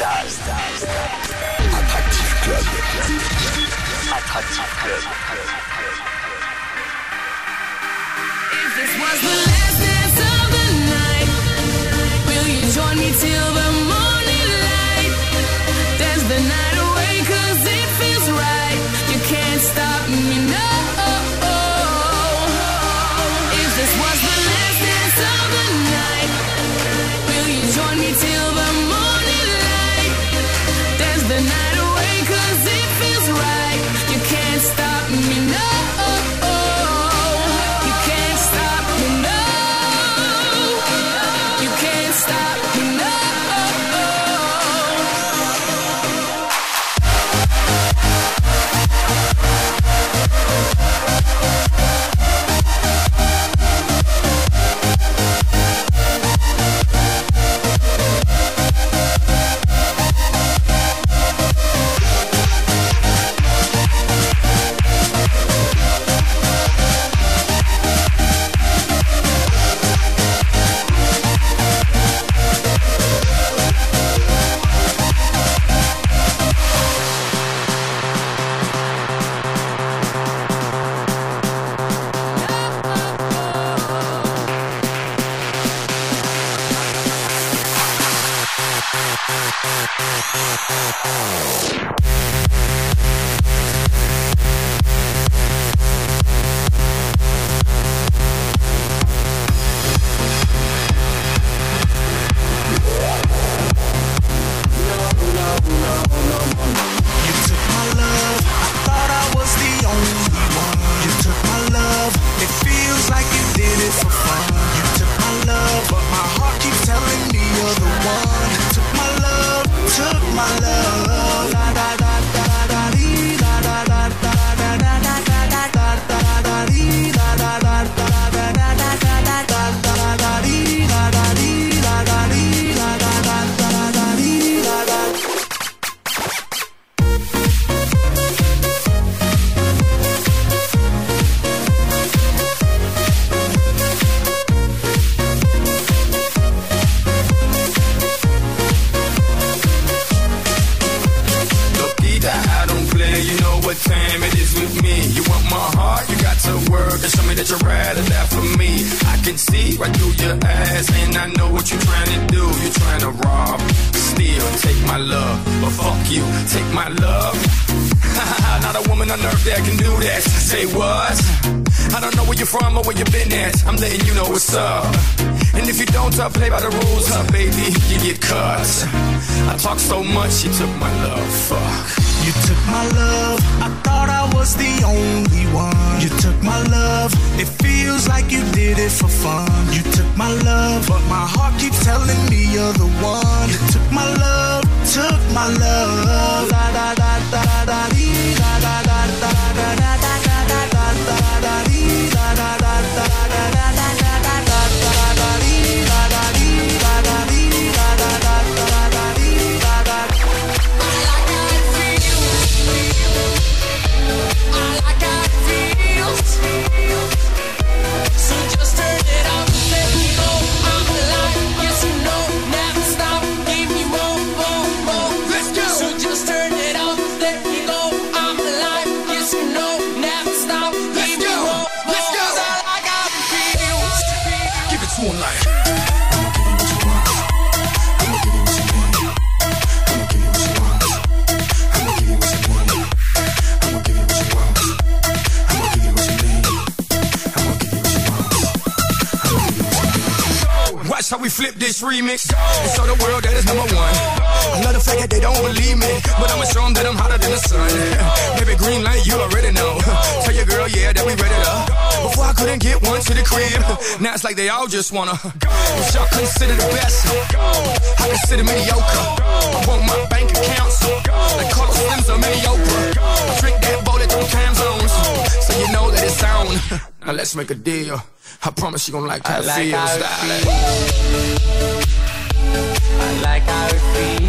Attractive Club. Attractive Club. If this was the last Thank you. Uh, play by the rules, huh, baby, you get cut. I talk so much, you took my love. Fuck. You took my love, I thought I was the only one. You took my love, it feels like you did it for fun. You took my love, but my heart keeps telling me you're the one. You took my love, took my love. Da da da da da da da da da da da da da da da da flip this remix and show the world that is number one. The fact that they don't believe me, but I'ma show them that I'm hotter than the sun. Baby, green light, you already know. Tell your girl, yeah, that we ready to. Before I couldn't get one to the crib, now it's like they all just wanna. What y'all consider the best? I consider mediocre. I want my bank accounts like Carlos Slims or mediocre. I drink that at three time zones, so you know that it's on. Now let's make a deal. I promise you gon' like how I it like feels, how it darling. I like how it feels.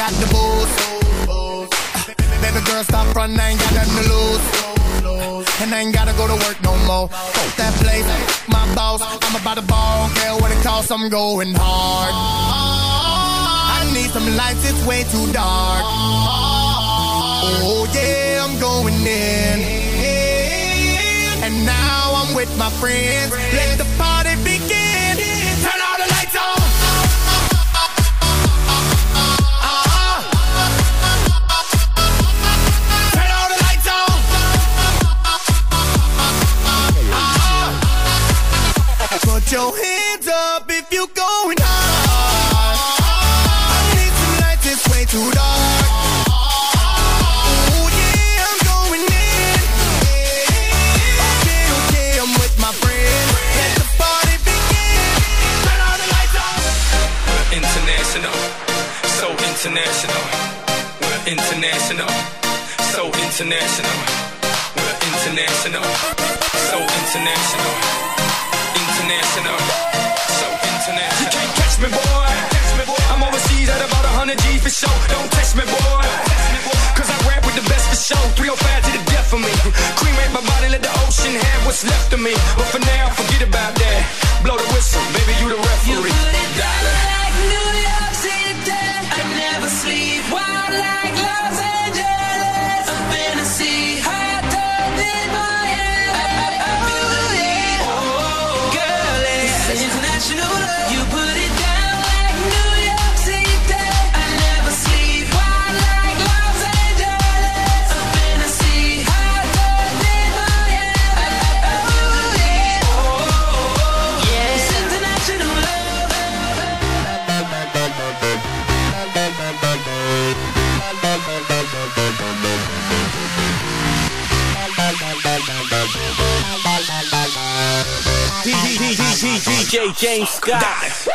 got the booze. Baby girl, stop running, I ain't got nothing to lose. And I ain't gotta go to work no more. Fuck that place, my boss. I'm about to ball, girl. What it costs, I'm going hard. I need some lights, it's way too dark. Oh yeah, I'm going in. And now I'm with my friends. Let the party your him. James Scott.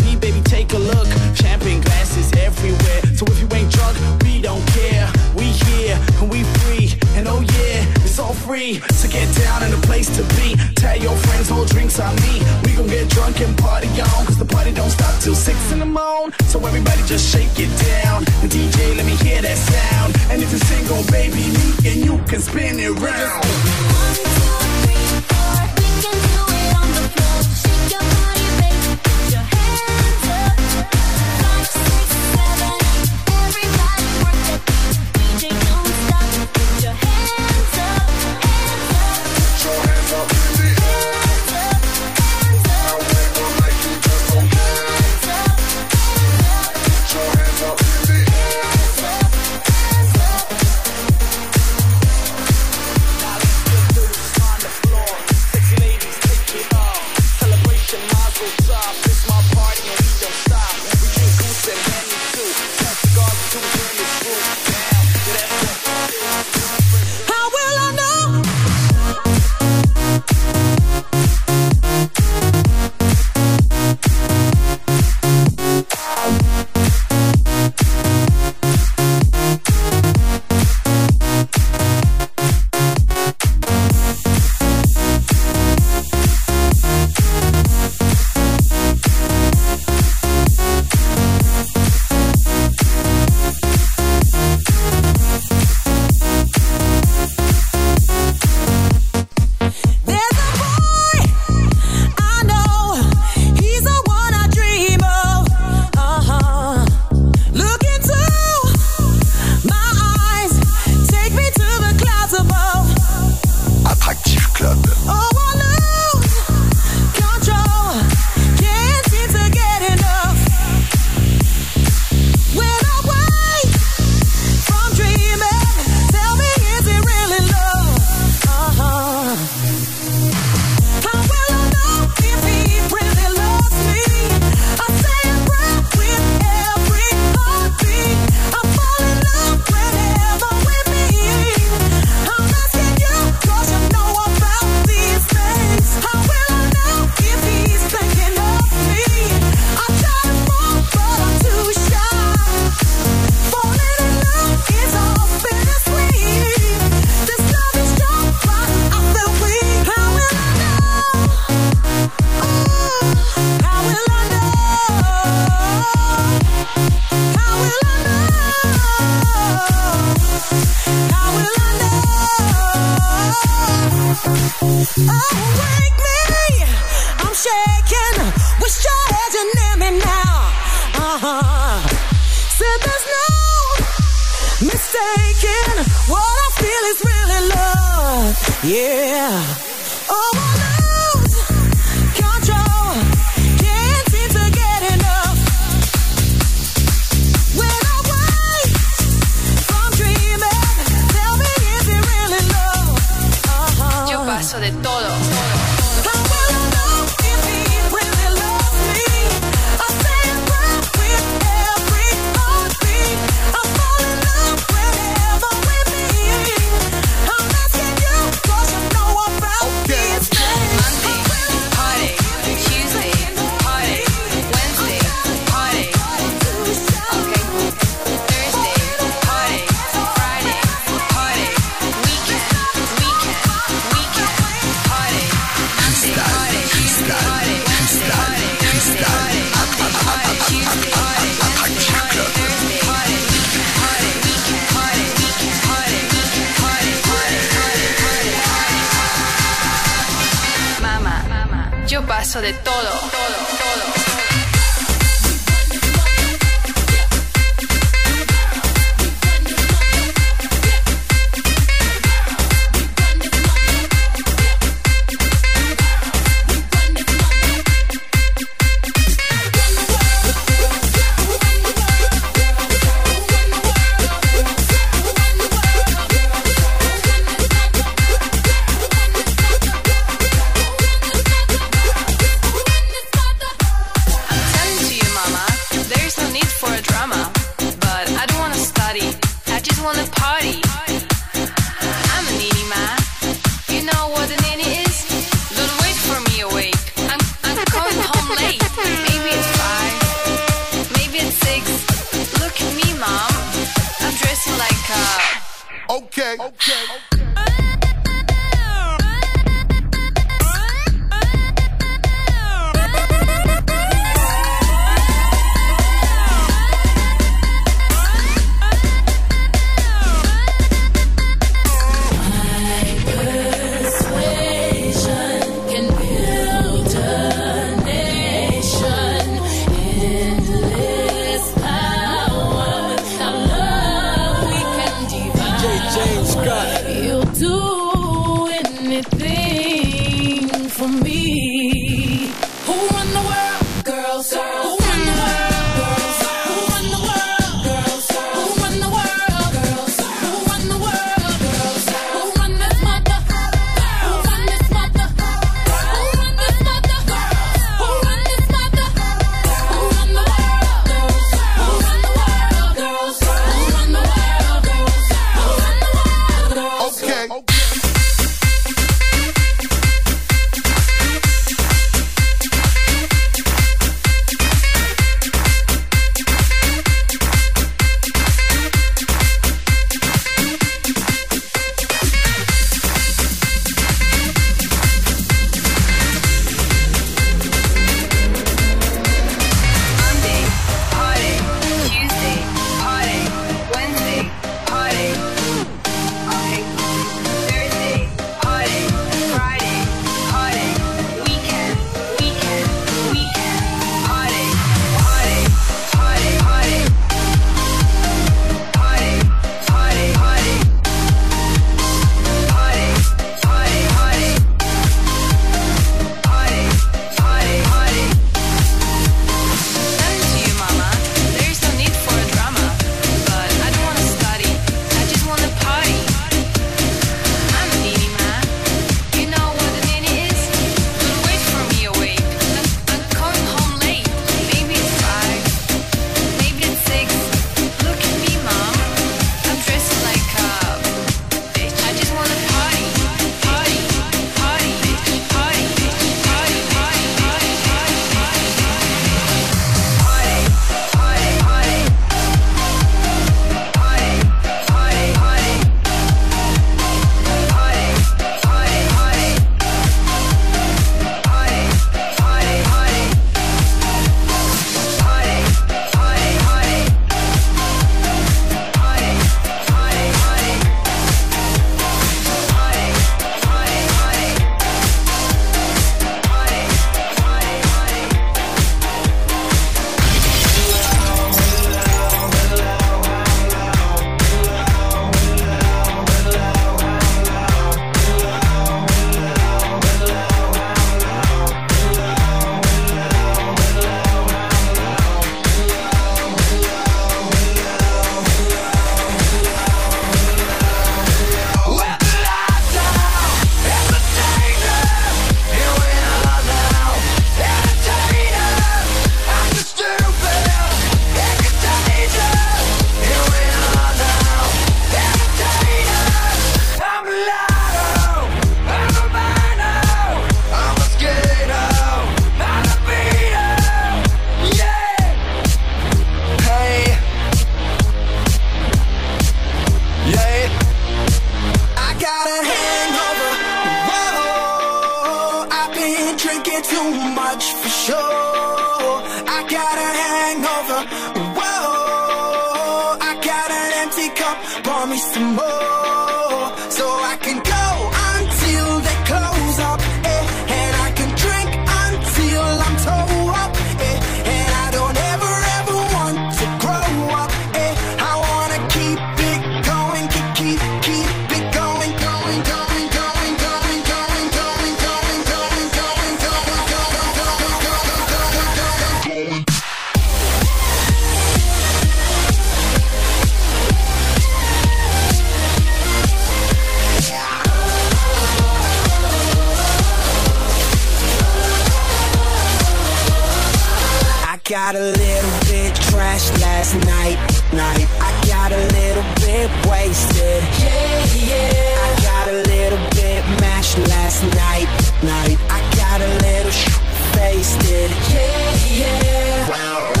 crashed last night, night. I got a little bit wasted. Yeah, yeah. I got a little bit mashed last night, night. I got a little sh- faced it. Yeah, yeah. Wow.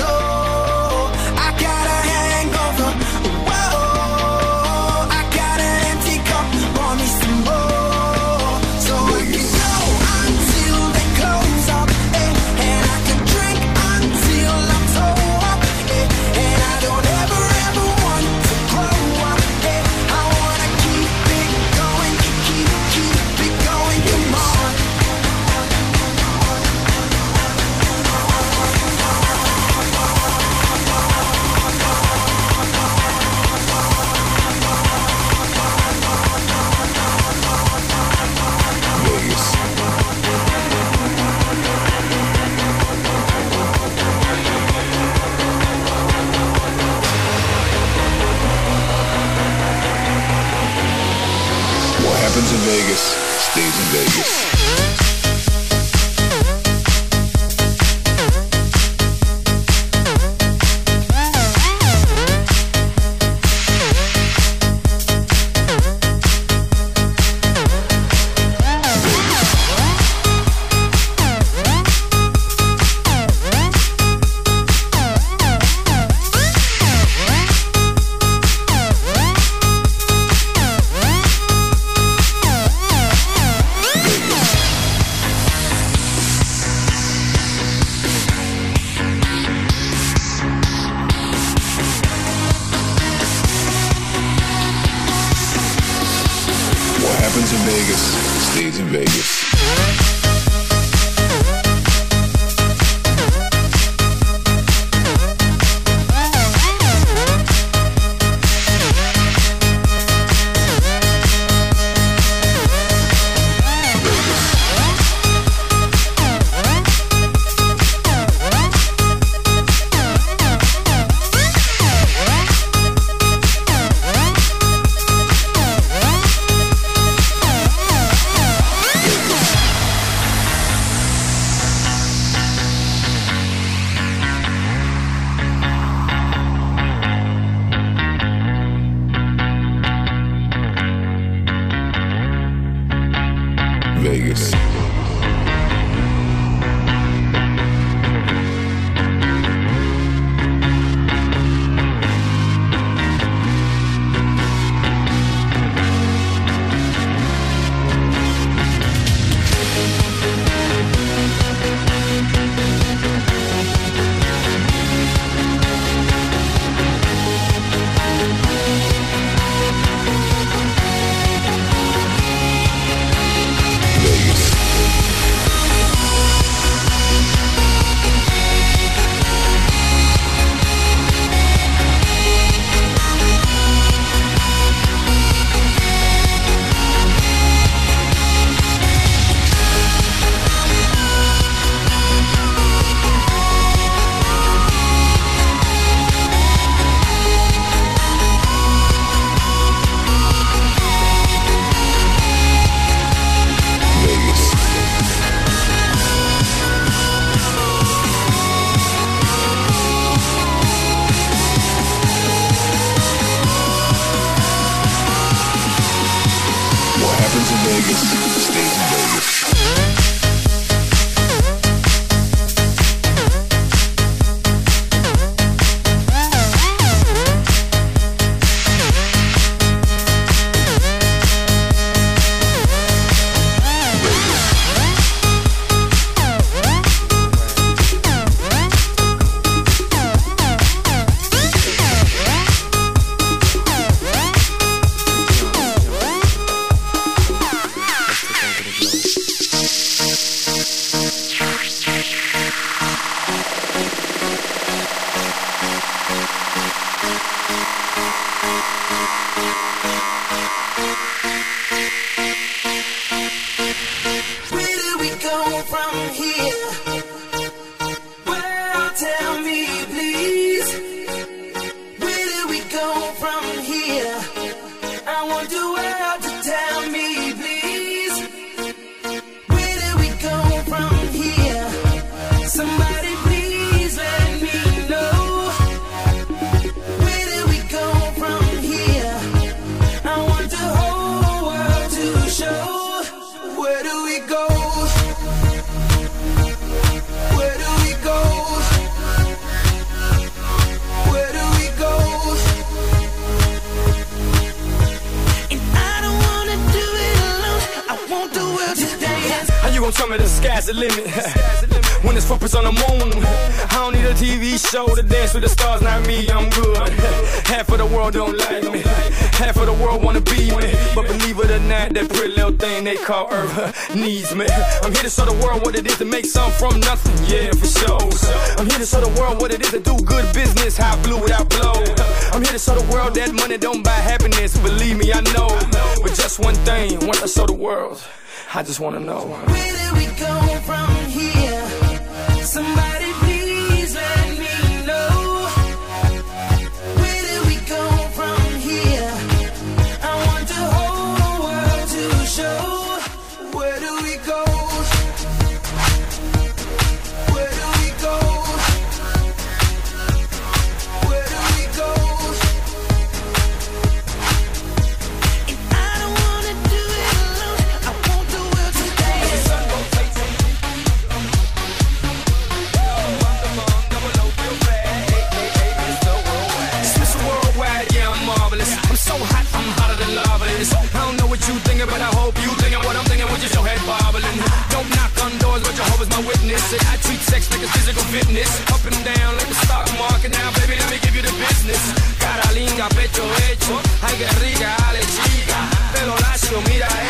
show. Needs me. I'm here to show the world what it is to make something from nothing. Yeah, for sure. I'm here to show the world what it is to do good business. How blew without blow. I'm here to show the world that money don't buy happiness. Believe me, I know. But just one thing, once I show the world, I just wanna know. Where do we go from here? Somebody thinking, but I hope you thinking what I'm thinking with your head bobbling. Don't knock on doors, but Jehovah's my witness. And I treat sex like it's physical fitness. Up and down like the stock market. Now, baby, let me give you the business. Cara linda, pecho hecho. Ay, que rica, dale chica. Pelo lacio, mira eh.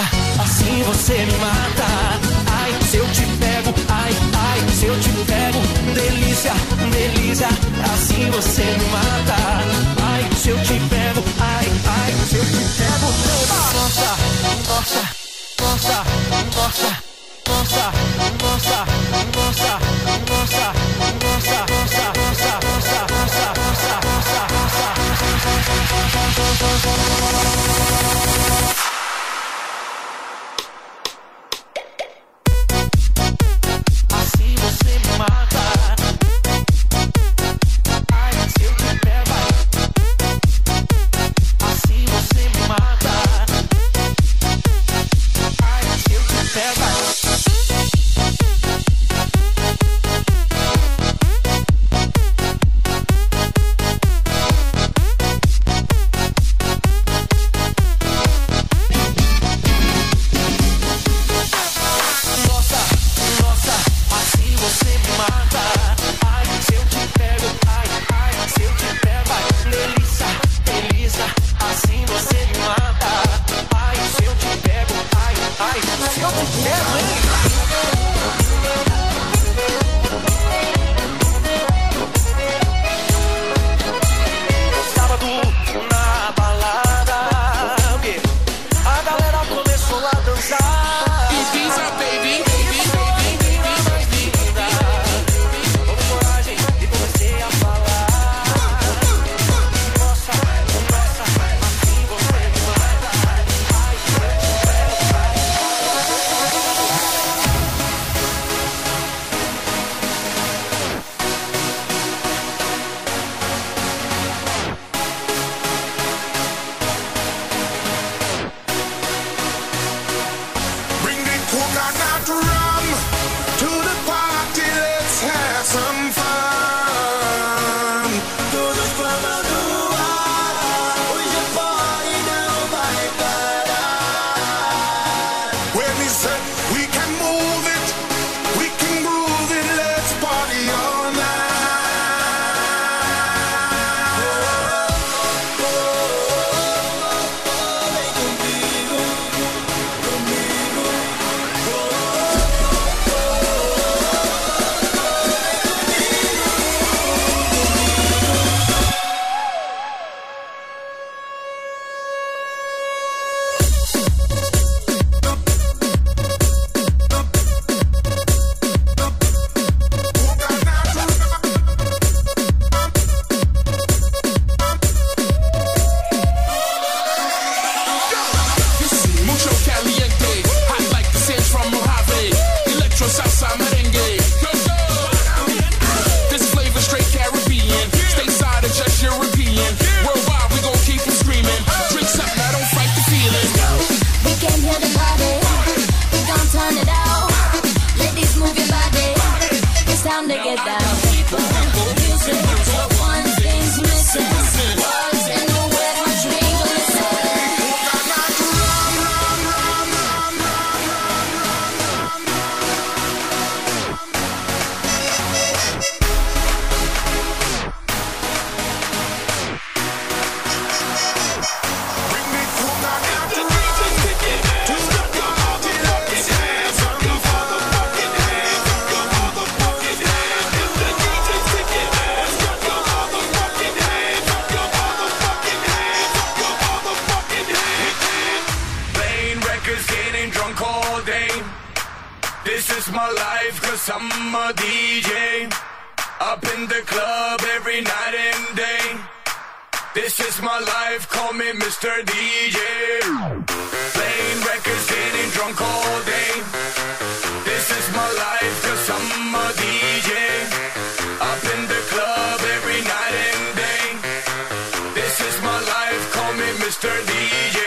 Assim você me mata. Ai, se eu te pego, ai, ai, se eu te pego, delícia, delícia, assim você me mata. Ai, se eu te pego, ai, ai, se eu te pego, nossa, nossa, Up in the club every night and day. This is my life, call me Mr. DJ. Playing records, getting drunk all day. This is my life, cause I'm a DJ. Up in the club every night and day. This is my life, call me Mr. DJ.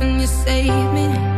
and you saved me.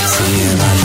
Sexy and I.